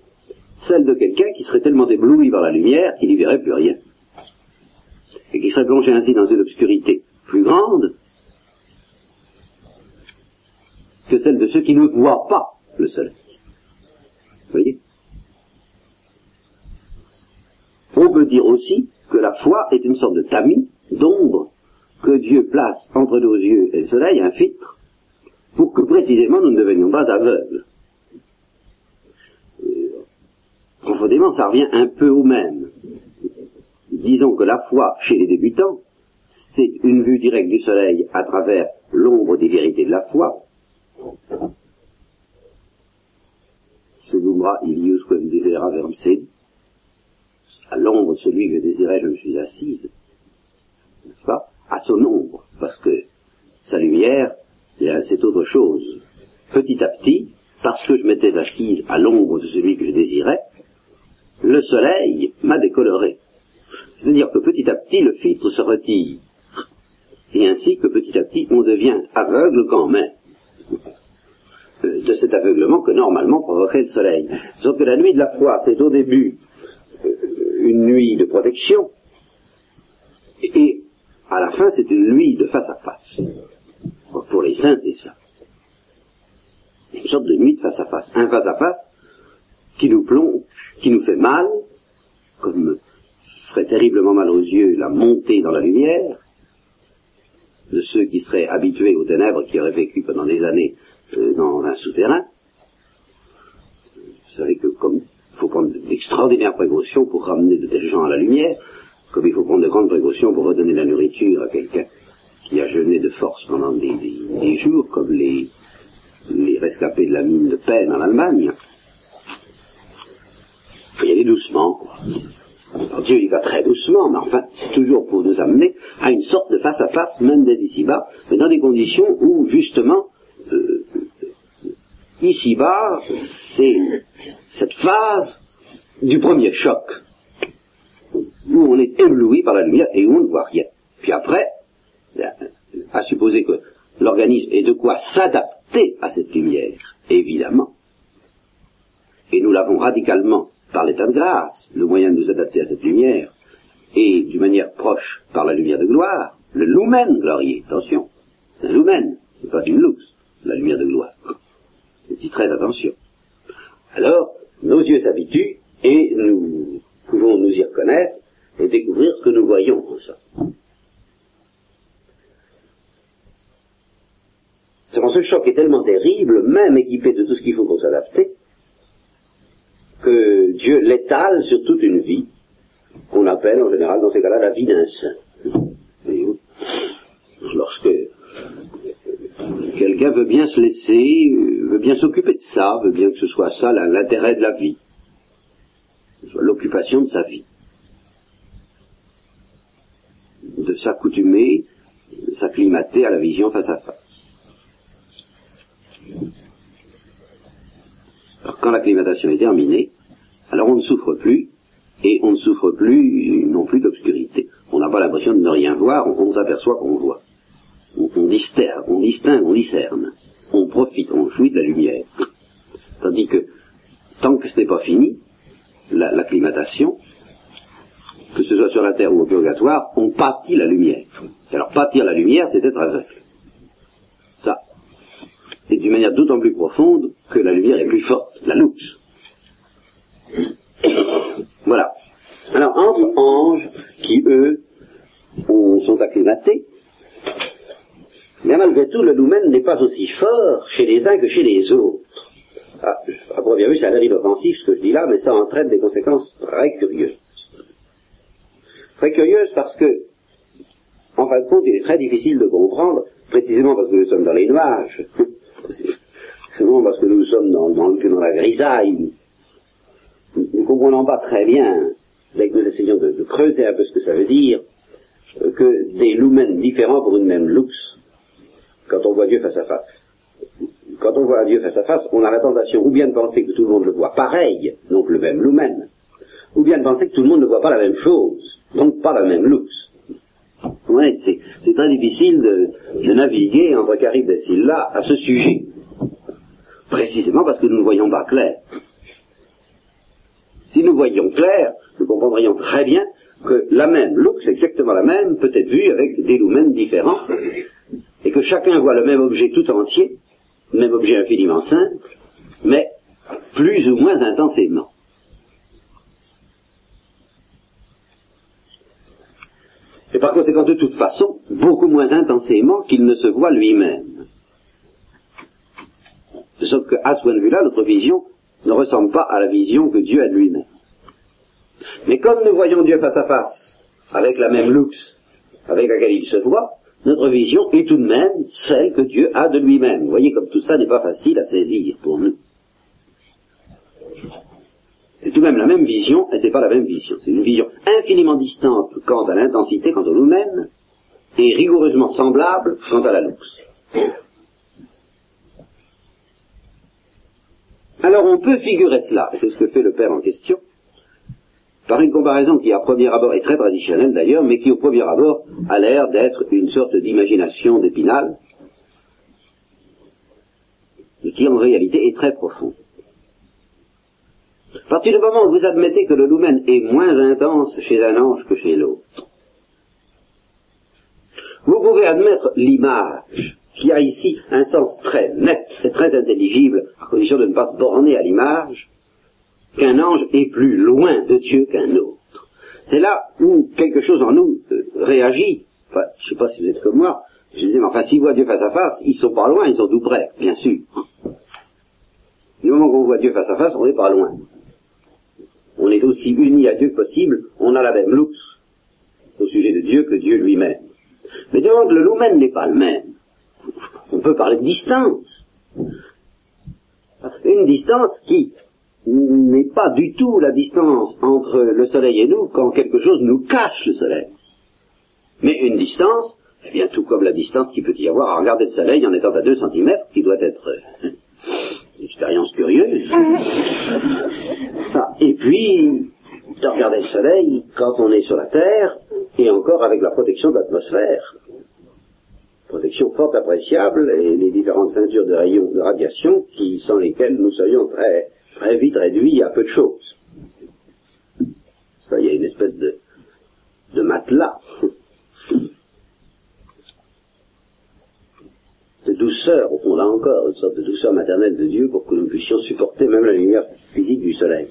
Speaker 2: celle de quelqu'un qui serait tellement ébloui par la lumière qu'il n'y verrait plus rien, et qui serait plongé ainsi dans une obscurité plus grande que celle de ceux qui ne voient pas le soleil. Vous voyez? On peut dire aussi que la foi est une sorte de tamis, d'ombre, que Dieu place entre nos yeux et le soleil, un filtre, pour que précisément nous ne devenions pas aveugles. Profondément, ça revient un peu au même. Disons que la foi chez les débutants, c'est une vue directe du soleil à travers l'ombre des vérités de la foi. ilius quem desera À l'ombre de celui que je désirais, je me suis assise. N'est-ce pas À son ombre, parce que sa lumière, c'est autre chose. Petit à petit, parce que je m'étais assise à l'ombre de celui que je désirais, le soleil m'a décoloré. C'est-à-dire que petit à petit, le filtre se retire. Et ainsi que petit à petit, on devient aveugle quand même euh, de cet aveuglement que normalement provoquerait le soleil. Sauf que la nuit de la foi, c'est au début euh, une nuit de protection, et à la fin, c'est une nuit de face à face. Pour les saints, c'est ça. Une sorte de nuit de face à face. Un face à face qui nous plonge, qui nous fait mal, comme ferait terriblement mal aux yeux la montée dans la lumière, de ceux qui seraient habitués aux ténèbres, qui auraient vécu pendant des années euh, dans un souterrain. Vous savez que comme il faut prendre d'extraordinaires précautions pour ramener de tels gens à la lumière, comme il faut prendre de grandes précautions pour redonner la nourriture à quelqu'un qui a jeûné de force pendant des, jours, comme les, les rescapés de la mine de peine en Allemagne. Il faut y aller doucement. Dieu y va très doucement, mais enfin, c'est toujours pour nous amener à une sorte de face-à-face, même dès ici-bas, mais dans des conditions où, justement, euh, ici-bas, c'est cette phase du premier choc, où on est ébloui par la lumière et où on ne voit rien. Puis après, à supposer que l'organisme ait de quoi s'adapter à cette lumière, évidemment, et nous l'avons radicalement par l'état de grâce, le moyen de nous adapter à cette lumière, et d'une manière proche par la lumière de gloire, le lumen glorieux, attention, un lumen, c'est pas une lux, la lumière de gloire. C'est très attention. Alors, nos yeux s'habituent et nous pouvons nous y reconnaître et découvrir ce que nous voyons en ça. ce choc est tellement terrible, même équipé de tout ce qu'il faut pour s'adapter, que Dieu l'étale sur toute une vie, qu'on appelle en général dans ces cas-là la vie d'un saint. Lorsque quelqu'un veut bien se laisser, veut bien s'occuper de ça, veut bien que ce soit ça l'intérêt de la vie, l'occupation de sa vie, de s'accoutumer, de s'acclimater à la vision face à face. Alors quand l'acclimatation est terminée, alors on ne souffre plus, et on ne souffre plus non plus d'obscurité. On n'a pas l'impression de ne rien voir, on, s'aperçoit qu'on voit. On, distingue, on distingue, on discerne. On profite, on jouit de la lumière. Tandis que, tant que ce n'est pas fini, l'acclimatation, que ce soit sur la terre ou au purgatoire, on pâtit la lumière. Alors pâtir la lumière, c'est être aveugle. Ça. Et d'une manière d'autant plus profonde que la lumière est plus forte, la louche. *coughs* Voilà. Alors, entre anges qui, eux, sont acclimatés, mais malgré tout, le lumen n'est pas aussi fort chez les uns que chez les autres. à, à première vue, c'est un inoffensif ce que je dis là, mais ça entraîne des conséquences très curieuses. Très curieuses parce que, en fin de compte, il est très difficile de comprendre, précisément parce que nous sommes dans les nuages, *laughs* précisément parce que nous sommes dans, la grisaille, ne comprenons pas très bien, dès que nous essayons de, creuser un peu ce que ça veut dire, euh, que des lumens différents pour une même lux, quand on voit Dieu face à face. Quand on voit Dieu face à face, on a la tentation ou bien de penser que tout le monde le voit pareil, donc le même lumen, ou bien de penser que tout le monde ne voit pas la même chose, donc pas la même lux. Ouais, c'est très difficile de, de, naviguer entre Carib et Silla à ce sujet, précisément parce que nous ne voyons pas clair. Si nous voyions clair, nous comprendrions très bien que la même lux, exactement la même, peut être vue avec des lumens différents, et que chacun voit le même objet tout entier, même objet infiniment simple, mais plus ou moins intensément. Et par conséquent, de toute façon, beaucoup moins intensément qu'il ne se voit lui-même. De sorte qu'à ce point de vue-là, notre vision ne ressemble pas à la vision que Dieu a de lui-même. Mais comme nous voyons Dieu face à face, avec la même luxe avec laquelle il se voit, notre vision est tout de même celle que Dieu a de lui-même. Vous voyez comme tout ça n'est pas facile à saisir pour nous. C'est tout de même la même vision, et c'est pas la même vision. C'est une vision infiniment distante quant à l'intensité, quant au nous-mêmes, et rigoureusement semblable quant à la luxe. Alors on peut figurer cela, et c'est ce que fait le Père en question, par une comparaison qui à premier abord est très traditionnelle d'ailleurs, mais qui au premier abord a l'air d'être une sorte d'imagination d'épinal, et qui en réalité est très profonde. À partir du moment où vous admettez que le lumen est moins intense chez un ange que chez l'autre, vous pouvez admettre l'image qui a ici un sens très net et très intelligible, à condition de ne pas se borner à l'image, qu'un ange est plus loin de Dieu qu'un autre. C'est là où quelque chose en nous euh, réagit. Enfin, je ne sais pas si vous êtes comme moi. Je disais, mais enfin, s'ils voient Dieu face à face, ils sont pas loin, ils sont tout près, bien sûr. Du moment qu'on voit Dieu face à face, on n'est pas loin. On est aussi unis à Dieu que possible, on a la même luxe au sujet de Dieu que Dieu lui-même. Mais que le lumen n'est pas le même, on peut parler de distance. Une distance qui, n'est pas du tout la distance entre le soleil et nous quand quelque chose nous cache le soleil. Mais une distance, eh bien tout comme la distance qu'il peut y avoir à regarder le soleil en étant à 2 cm, qui doit être euh, *laughs* une expérience curieuse. *laughs* Ah, et puis, de regarder le soleil quand on est sur la Terre, et encore avec la protection de l'atmosphère. Protection fort appréciable et les différentes ceintures de rayons de radiation qui, sans lesquelles nous serions très très vite réduit à peu de choses. il y a une espèce de, de matelas, de douceur, au fond là encore, une sorte de douceur maternelle de Dieu pour que nous puissions supporter même la lumière physique du soleil.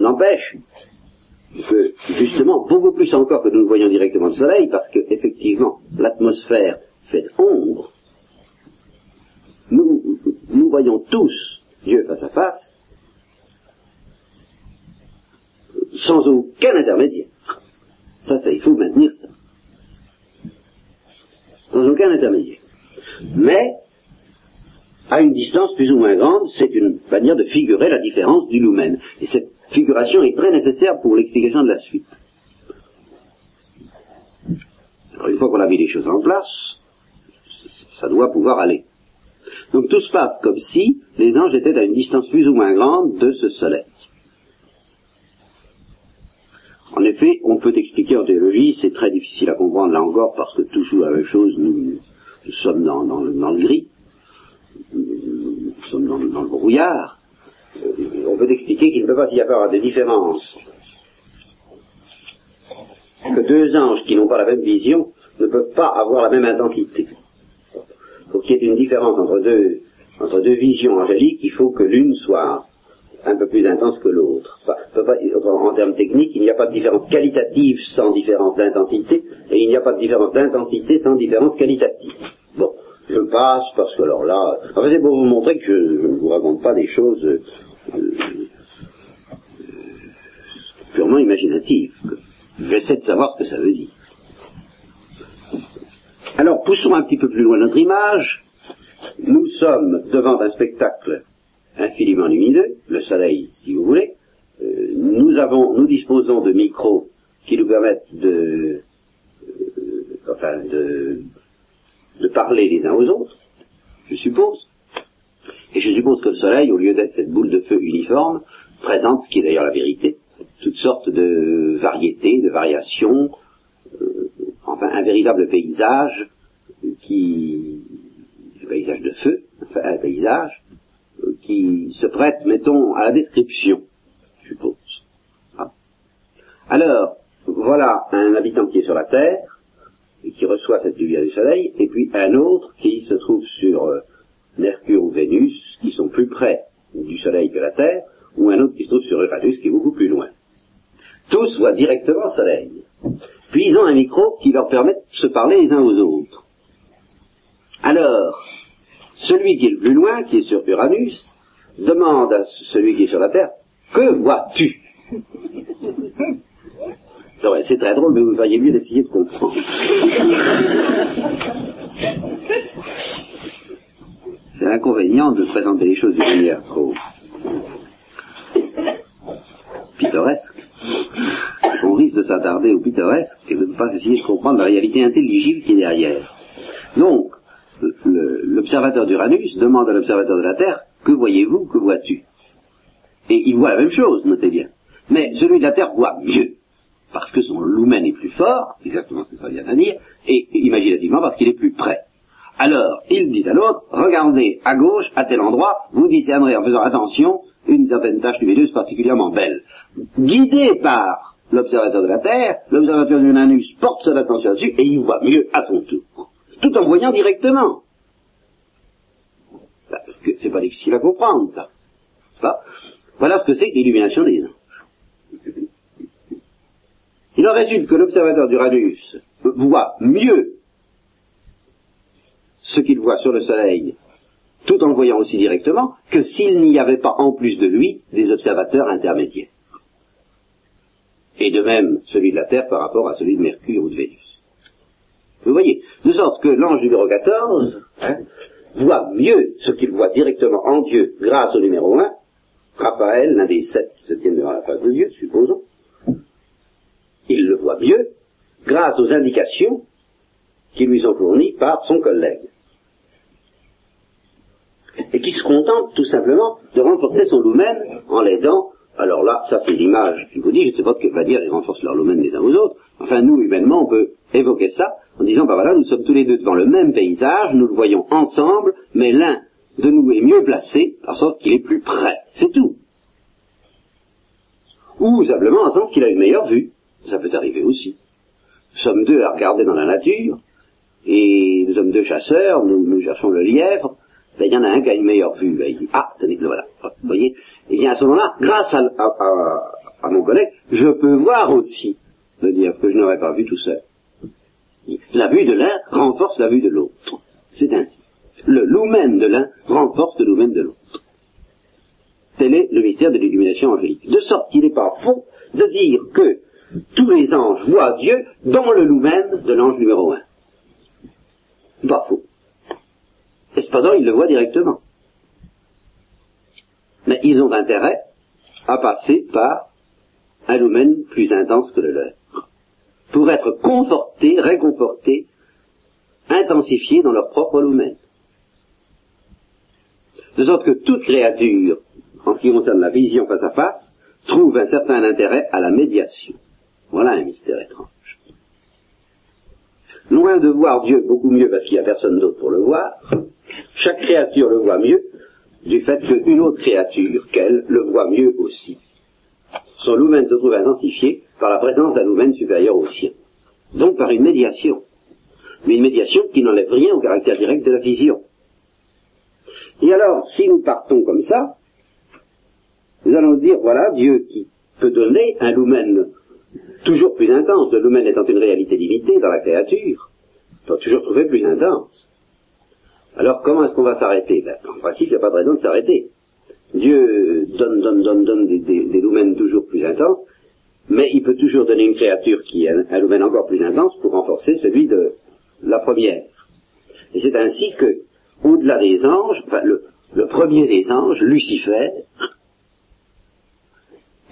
Speaker 2: N'empêche que, justement, beaucoup plus encore que nous ne voyons directement le soleil, parce que, effectivement, l'atmosphère fait ombre, nous, nous voyons tous Dieu face à face, sans aucun intermédiaire. Ça, ça, il faut maintenir ça. Sans aucun intermédiaire. Mais, à une distance plus ou moins grande, c'est une manière de figurer la différence du cette figuration est très nécessaire pour l'explication de la suite. Alors, une fois qu'on a mis les choses en place, ça doit pouvoir aller. Donc tout se passe comme si les anges étaient à une distance plus ou moins grande de ce soleil. En effet, on peut expliquer en théologie, c'est très difficile à comprendre là encore parce que toujours la même chose, nous, sommes dans, le, gris, nous sommes dans, le brouillard. Euh, on peut expliquer qu'il ne peut pas y avoir de différence. Que deux anges qui n'ont pas la même vision ne peuvent pas avoir la même intensité pour qu'il y ait une différence entre deux, entre deux visions angéliques, il faut que l'une soit un peu plus intense que l'autre. en termes techniques, il n'y a pas de différence qualitative sans différence d'intensité, et il n'y a pas de différence d'intensité sans différence qualitative. Bon, je passe parce que alors là, enfin c'est pour vous montrer que je, ne vous raconte pas des choses euh, euh, purement imaginatives. J'essaie de savoir ce que ça veut dire. Alors poussons un petit peu plus loin notre image. Nous sommes devant un spectacle infiniment lumineux, le soleil si vous voulez. Euh, nous avons, nous disposons de micros qui nous permettent de, enfin de de parler les uns aux autres, je suppose. Et je suppose que le Soleil, au lieu d'être cette boule de feu uniforme, présente, ce qui est d'ailleurs la vérité, toutes sortes de variétés, de variations, euh, enfin un véritable paysage qui, un paysage de feu, enfin un paysage euh, qui se prête, mettons, à la description, je suppose. Ah. Alors, voilà un habitant qui est sur la Terre, qui reçoit cette lumière du Soleil, et puis un autre qui se trouve sur euh, Mercure ou Vénus, qui sont plus près du Soleil que la Terre, ou un autre qui se trouve sur Uranus, qui est beaucoup plus loin. Tous voient directement le Soleil. Puis ils ont un micro qui leur permet de se parler les uns aux autres. Alors, celui qui est le plus loin, qui est sur Uranus, demande à celui qui est sur la Terre, que vois-tu? C'est très drôle, mais vous feriez mieux d'essayer de comprendre. C'est l'inconvénient de présenter les choses d'une manière trop pittoresque. On risque de s'attarder au pittoresque et de ne pas essayer de comprendre la réalité intelligible qui est derrière. Donc, l'observateur d'Uranus demande à l'observateur de la Terre, que voyez-vous, que vois-tu? Et il voit la même chose, notez bien. Mais celui de la Terre voit mieux parce que son lumen est plus fort, exactement ce que ça vient à dire, et imaginativement parce qu'il est plus près. Alors, il dit à l'autre, regardez à gauche, à tel endroit, vous discernerez en faisant attention une certaine tache lumineuse particulièrement belle. Guidé par l'observateur de la Terre, l'observateur du Nanus porte son attention là-dessus et il voit mieux à son tour, tout en voyant directement. Parce que c'est pas difficile à comprendre, ça. Voilà ce que c'est l'illumination des anges. Il en résulte que l'observateur d'Uranus voit mieux ce qu'il voit sur le Soleil, tout en le voyant aussi directement, que s'il n'y avait pas en plus de lui des observateurs intermédiaires. Et de même celui de la Terre par rapport à celui de Mercure ou de Vénus. Vous voyez, de sorte que l'ange numéro 14 hein, voit mieux ce qu'il voit directement en Dieu grâce au numéro 1, Raphaël, l'un des sept se tiennent devant la face de Dieu, supposons, il le voit mieux grâce aux indications qui lui sont fournies par son collègue. Et qui se contente tout simplement de renforcer son lumen en l'aidant. Alors là, ça c'est l'image qui vous dit, je ne sais pas ce que va dire, ils renforcent leur lumen les uns aux autres. Enfin, nous, humainement, on peut évoquer ça en disant, ben voilà, nous sommes tous les deux devant le même paysage, nous le voyons ensemble, mais l'un de nous est mieux placé, en sorte qu'il est plus près. C'est tout. Ou simplement en sens qu'il a une meilleure vue. Ça peut arriver aussi. Nous sommes deux à regarder dans la nature, et nous sommes deux chasseurs, nous, cherchons le lièvre, ben, il y en a un qui a une meilleure vue. Ben, il dit, ah, tenez, le voilà. Vous voyez? Et bien à ce moment-là, grâce à, à, mon collègue, je peux voir aussi le lièvre que je n'aurais pas vu tout seul. La vue de l'un renforce la vue de l'autre. C'est ainsi. Le lumen de l'un renforce le lumen de l'autre. Tel est le mystère de l'illumination angélique. De sorte qu'il n'est pas faux de dire que tous les anges voient Dieu dans le lumen de l'ange numéro un. Pas faux. Et cependant, ils le voient directement. Mais ils ont intérêt à passer par un lumen plus intense que le leur, pour être confortés, réconfortés, intensifiés dans leur propre lumen. De sorte que toute créature, en ce qui concerne la vision face à face, trouve un certain intérêt à la médiation. Voilà un mystère étrange. Loin de voir Dieu beaucoup mieux parce qu'il n'y a personne d'autre pour le voir, chaque créature le voit mieux du fait qu'une autre créature qu'elle le voit mieux aussi. Son lumen se trouve intensifié par la présence d'un lumen supérieur au sien. Donc par une médiation. Mais une médiation qui n'enlève rien au caractère direct de la vision. Et alors, si nous partons comme ça, nous allons dire, voilà, Dieu qui peut donner un lumen toujours plus intense, le lumen étant une réalité limitée dans la créature, doit toujours trouver plus intense. Alors comment est-ce qu'on va s'arrêter? Ben, En principe, il n'y a pas de raison de s'arrêter. Dieu donne, donne, donne, donne des, des, toujours plus intenses, mais il peut toujours donner une créature qui a un lumen encore plus intense pour renforcer celui de la première. Et c'est ainsi que, au-delà des anges, enfin, le, le premier des anges, Lucifer,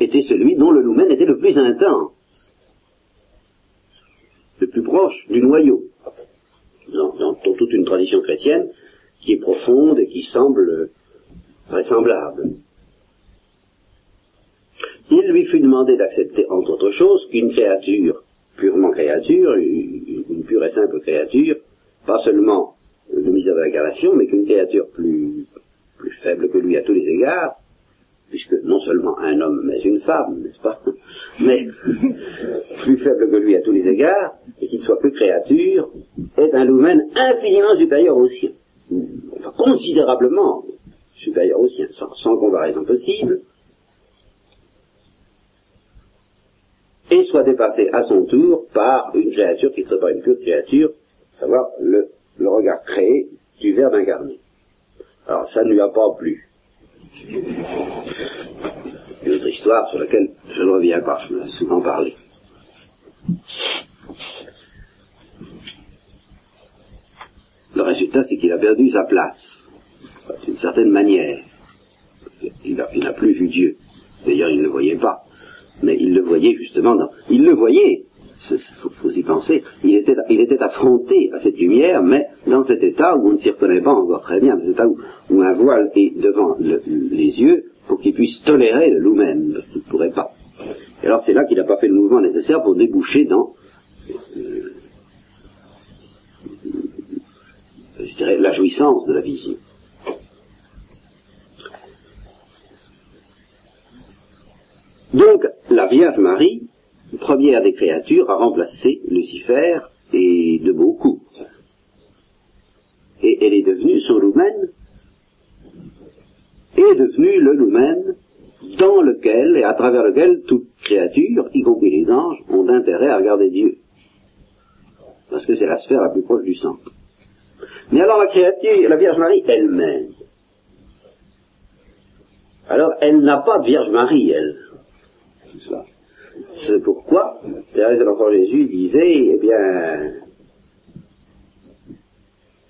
Speaker 2: était celui dont le lumen était le plus intense, du noyau, dans, toute une tradition chrétienne qui est profonde et qui semble vraisemblable. Il lui fut demandé d'accepter, entre autres choses, qu'une créature, purement créature, une pure et simple créature, pas seulement le misère de l'incarnation, mais qu'une créature plus, plus faible que lui à tous les égards, puisque non seulement un homme, mais une femme, n'est-ce pas? Mais *laughs* plus faible que lui à tous les égards, et qu'il soit plus créature, est un lumen infiniment supérieur au sien. Enfin, considérablement supérieur au sien, sans, comparaison possible, et soit dépassé à son tour par une créature qui ne serait pas une pure créature, à savoir le, le regard créé du Verbe incarné. Alors ça ne lui a pas plu. Une autre histoire sur laquelle je ne reviens pas, je ai souvent parlé. Le résultat, c'est qu'il a perdu sa place, d'une certaine manière. Il n'a plus vu Dieu. D'ailleurs, il ne le voyait pas. Mais il le voyait justement dans... Il le voyait, il faut, y penser, il était, affronté à cette lumière, mais dans cet état où on ne s'y reconnaît pas encore très bien, cet état où, un voile est devant les yeux pour qu'il puisse tolérer le loup même, parce qu'il ne pourrait pas. Et alors c'est là qu'il n'a pas fait le mouvement nécessaire pour déboucher dans euh, la jouissance de la vision. Donc, la Vierge Marie première des créatures a remplacé Lucifer et de beaucoup. Et elle est devenue son lumen, est devenue le lumen dans lequel et à travers lequel toute créature, y compris les anges, ont intérêt à regarder Dieu. Parce que c'est la sphère la plus proche du centre. Mais alors la créature, la Vierge Marie elle-même, alors elle n'a pas de Vierge Marie, elle. C'est pourquoi Thérèse de l'Enfant Jésus disait, eh bien,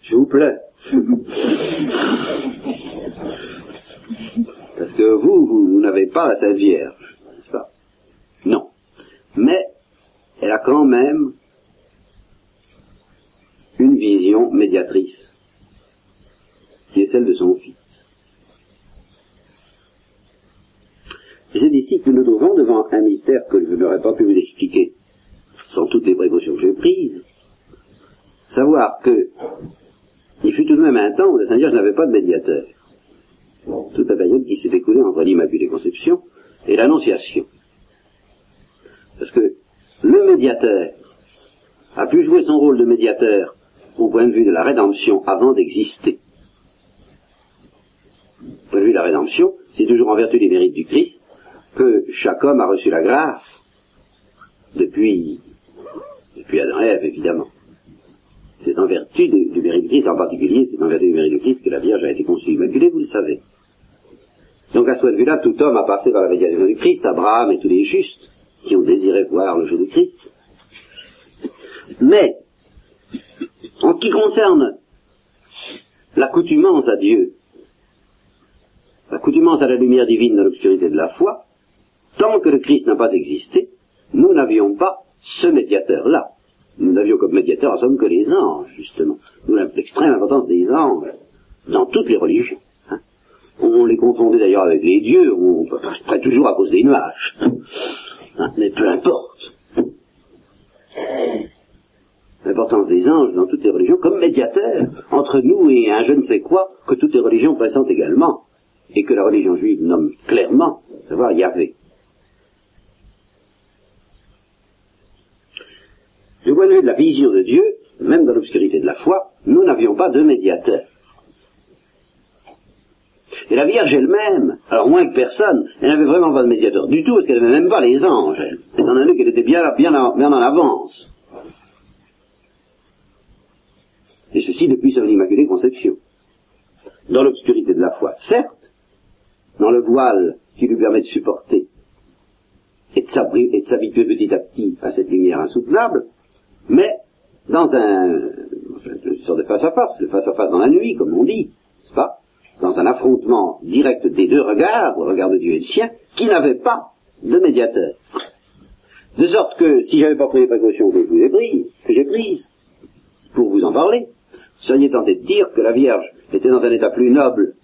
Speaker 2: je vous plains. *laughs* Parce que vous, vous, n'avez pas la Sainte Vierge, n'est-ce pas? Non. Mais elle a quand même une vision médiatrice, qui est celle de son Fils. C'est ici que nous nous trouvons devant un mystère que je n'aurais pas pu vous expliquer sans toutes les précautions que j'ai prises. Savoir que il fut tout de même un temps où la Sainte Vierge n'avait pas de médiateur. Toute la période qui s'est écoulée entre l'Immaculée Conception et l'Annonciation. Parce que le médiateur a pu jouer son rôle de médiateur au point de vue de la rédemption avant d'exister. Au point de vue de la rédemption, c'est toujours en vertu des mérites du Christ que chaque homme a reçu la grâce depuis, depuis Adam et Ève, évidemment. C'est en vertu du, mérite du Christ, en particulier, c'est en vertu du mérite du Christ que la Vierge a été conçue immaculée, vous le savez. Donc à ce point de vue-là, tout homme a passé par la médiation du Christ, Abraham et tous les justes qui ont désiré voir le jour du Christ. Mais, en ce qui concerne l'accoutumance à Dieu, l'accoutumance à la lumière divine dans l'obscurité de la foi, tant que le Christ n'a pas existé, nous n'avions pas ce médiateur-là. Nous n'avions comme médiateur en somme que les anges, justement. Nous l'extrême importance des anges dans toutes les religions. Hein. On les confondait d'ailleurs avec les dieux, on près toujours à cause des nuages. Hein. Mais peu importe. L'importance des anges dans toutes les religions comme médiateur entre nous et un je ne sais quoi que toutes les religions pressentent également et que la religion juive nomme clairement, savoir Yahvé. Point de vue de la vision de Dieu, même dans l'obscurité de la foi, nous n'avions pas de médiateur. Et la Vierge elle-même, alors moins que personne, elle n'avait vraiment pas de médiateur du tout, parce qu'elle n'avait même pas les anges, elle, étant donné qu'elle était bien, bien, bien en avance. Et ceci depuis son immaculée conception. Dans l'obscurité de la foi, certes, dans le voile qui lui permet de supporter et de s'habituer petit à petit à cette lumière insoutenable, mais dans un, une sorte de face à face, le face à face dans la nuit, comme on dit, n'est-ce pas Dans un affrontement direct des deux regards, le regard de Dieu et le sien, qui n'avait pas de médiateur. De sorte que, si j'avais pas pris les précautions que je vous ai que j'ai prises, pour vous en parler, seriez tenté de dire que la Vierge était dans un état plus noble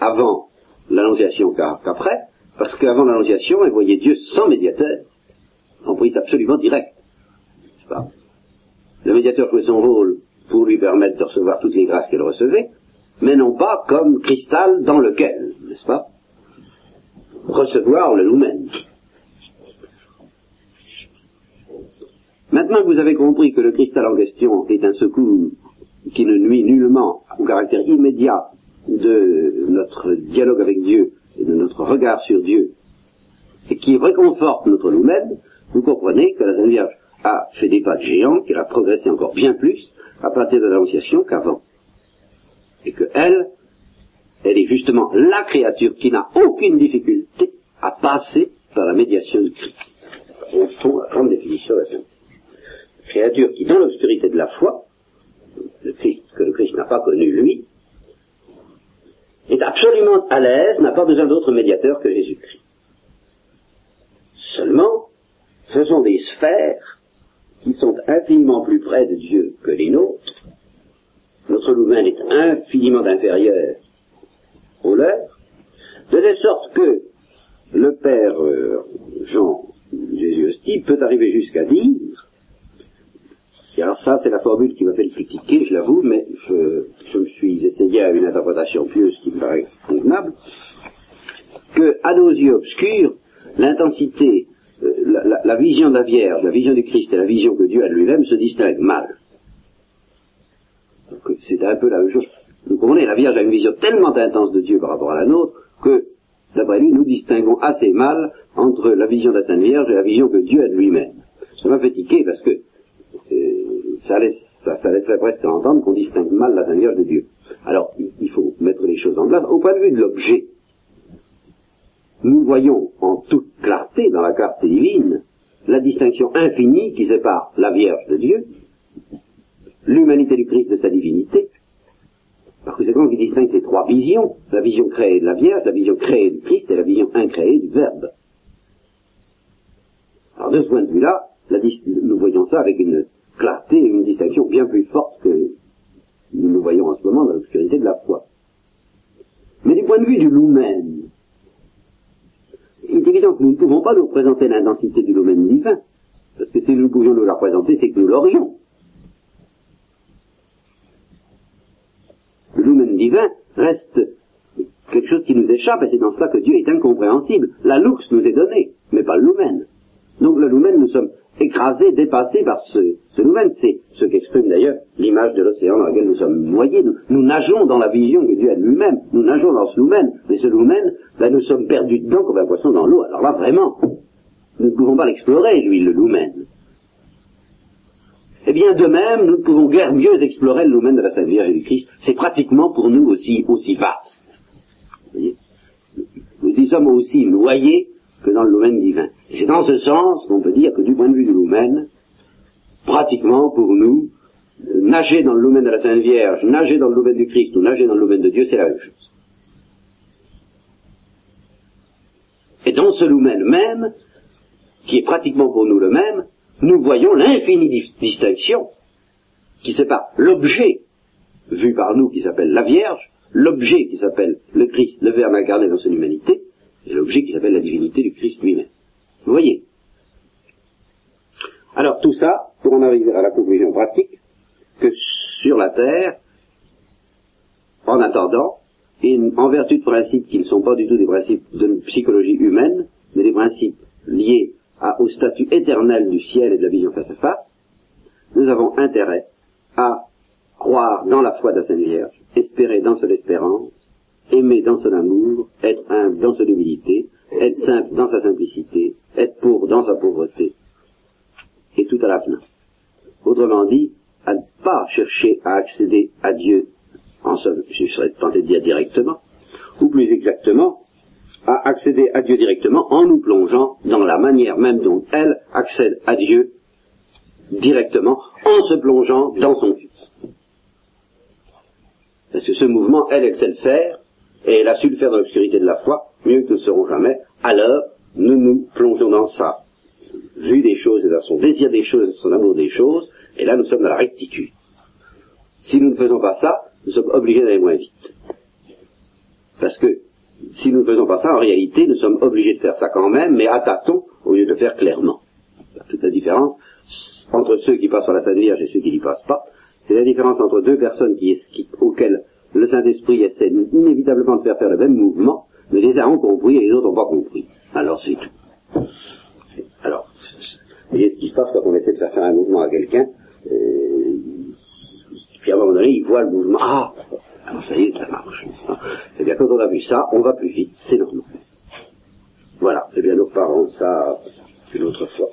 Speaker 2: avant l'annonciation qu'après, parce qu'avant l'annonciation, elle voyait Dieu sans médiateur, en prise absolument directe. Pas? Le médiateur jouait son rôle pour lui permettre de recevoir toutes les grâces qu'elle recevait, mais non pas comme cristal dans lequel, n'est-ce pas, recevoir le lumen. Maintenant que vous avez compris que le cristal en question est un secours qui ne nuit nullement au caractère immédiat de notre dialogue avec Dieu et de notre regard sur Dieu, et qui réconforte notre lumen, vous comprenez que la Sainte Vierge a fait des pas de géant, qu'elle a progressé encore bien plus à partir de l'Annonciation qu'avant. Et que elle, elle est justement la créature qui n'a aucune difficulté à passer par la médiation du Christ. Au fond, la grande définition de la sainteté. Créature qui, dans l'obscurité de la foi, que le Christ n'a pas connu lui, est absolument à l'aise, n'a pas besoin d'autre médiateur que Jésus-Christ. Seulement, ce sont des sphères qui sont infiniment plus près de Dieu que les nôtres. Notre lumen est infiniment inférieur au leur, de telle sorte que le Père euh, Jean Jésus Hostie peut arriver jusqu'à dire, et alors ça c'est la formule qui m'a fait le plus je l'avoue, mais je, je, me suis essayé à une interprétation pieuse qui me paraît convenable, que à nos yeux obscurs, l'intensité la, vision de la Vierge, la vision du Christ et la vision que Dieu a de lui-même se distinguent mal. C'est un peu la même chose. Vous comprenez, la Vierge a une vision tellement intense de Dieu par rapport à la nôtre que, d'après lui, nous distinguons assez mal entre la vision de la Sainte Vierge et la vision que Dieu a de lui-même. Ça m'a fait tiquer parce que euh, ça, laisse, ça, laisserait presque entendre qu'on distingue mal la Sainte Vierge de Dieu. Alors, il faut mettre les choses en place. Au point de vue de l'objet, nous voyons en toute clarté dans la carte divine la distinction infinie qui sépare la Vierge de Dieu, l'humanité du Christ de sa divinité, par conséquent qui distingue ces trois visions, la vision créée de la Vierge, la vision créée du Christ et la vision incréée du Verbe. Alors de ce point de vue-là, nous voyons ça avec une clarté et une distinction bien plus forte que nous nous voyons en ce moment dans l'obscurité de la foi. Mais du point de vue du lumen, il est évident que nous ne pouvons pas nous représenter l'intensité du domaine divin, parce que si nous pouvions nous la représenter, c'est que nous l'aurions. Le lumen divin reste quelque chose qui nous échappe, et c'est dans cela que Dieu est incompréhensible. La lux nous est donnée, mais pas le lumen. Donc le lumen, nous sommes écrasés, dépassés par ce, ce. C'est ce qu'exprime d'ailleurs l'image de l'océan dans lequel nous sommes noyés. Nous, nageons dans la vision que Dieu a de lui-même. Nous nageons dans ce lumen. Mais ce lumen, ben, nous sommes perdus dedans comme un poisson dans l'eau. Alors là, vraiment, nous ne pouvons pas l'explorer, lui, le lumen. Eh bien, de même, nous ne pouvons guère mieux explorer le lumen de la Sainte Vierge et du Christ. C'est pratiquement pour nous aussi, aussi vaste. Vous voyez nous y sommes aussi noyés que dans le lumen divin. C'est dans ce sens qu'on peut dire que du point de vue du lumen, pratiquement pour nous, nager dans le lumen de la Sainte Vierge, nager dans le lumen du Christ ou nager dans le lumen de Dieu, c'est la même chose. Et dans ce lumen même, qui est pratiquement pour nous le même, nous voyons l'infinie distinction qui sépare l'objet vu par nous qui s'appelle la Vierge, l'objet qui s'appelle le Christ, le Verbe incarné dans son humanité, et l'objet qui s'appelle la divinité du Christ lui-même. Vous voyez? Alors tout ça, pour en arriver à la conclusion pratique, que sur la Terre, en attendant, et en vertu de principes qui ne sont pas du tout des principes de psychologie humaine, mais des principes liés au statut éternel du ciel et de la vision face à face, nous avons intérêt à croire dans la foi de la Sainte Vierge, espérer dans son espérance, aimer dans son amour, être humble dans son humilité, être simple dans sa simplicité, être pauvre dans sa pauvreté, et tout à la fin. Autrement dit, à ne pas chercher à accéder à Dieu, en somme, je serais tenté de dire directement, ou plus exactement, à accéder à Dieu directement en nous plongeant dans la manière même dont elle accède à Dieu directement en se plongeant dans son Fils. Parce que ce mouvement, elle, elle sait le faire, et elle a su le faire dans l'obscurité de la foi, mieux que nous ne serons jamais, alors nous nous plongeons dans sa vue des choses et dans son désir des choses et son amour des choses, et là nous sommes dans la rectitude. Si nous ne faisons pas ça, nous sommes obligés d'aller moins vite. Parce que si nous ne faisons pas ça, en réalité, nous sommes obligés de faire ça quand même, mais à tâtons au lieu de le faire clairement. Toute la différence entre ceux qui passent par la Sainte Vierge et ceux qui n'y passent pas, c'est la différence entre deux personnes qui, auxquelles le Saint-Esprit essaie inévitablement de faire faire le même mouvement, mais les uns ont compris et les autres n'ont pas compris. Alors c'est tout. Alors, vous voyez ce qui se passe quand on essaie de faire faire un mouvement à quelqu'un, euh, puis à un moment donné, il voit le mouvement, ah, alors ça y est, ça marche. Eh bien, quand on a vu ça, on va plus vite, c'est normal. Voilà, eh bien, nous reparlons de ça une autre fois.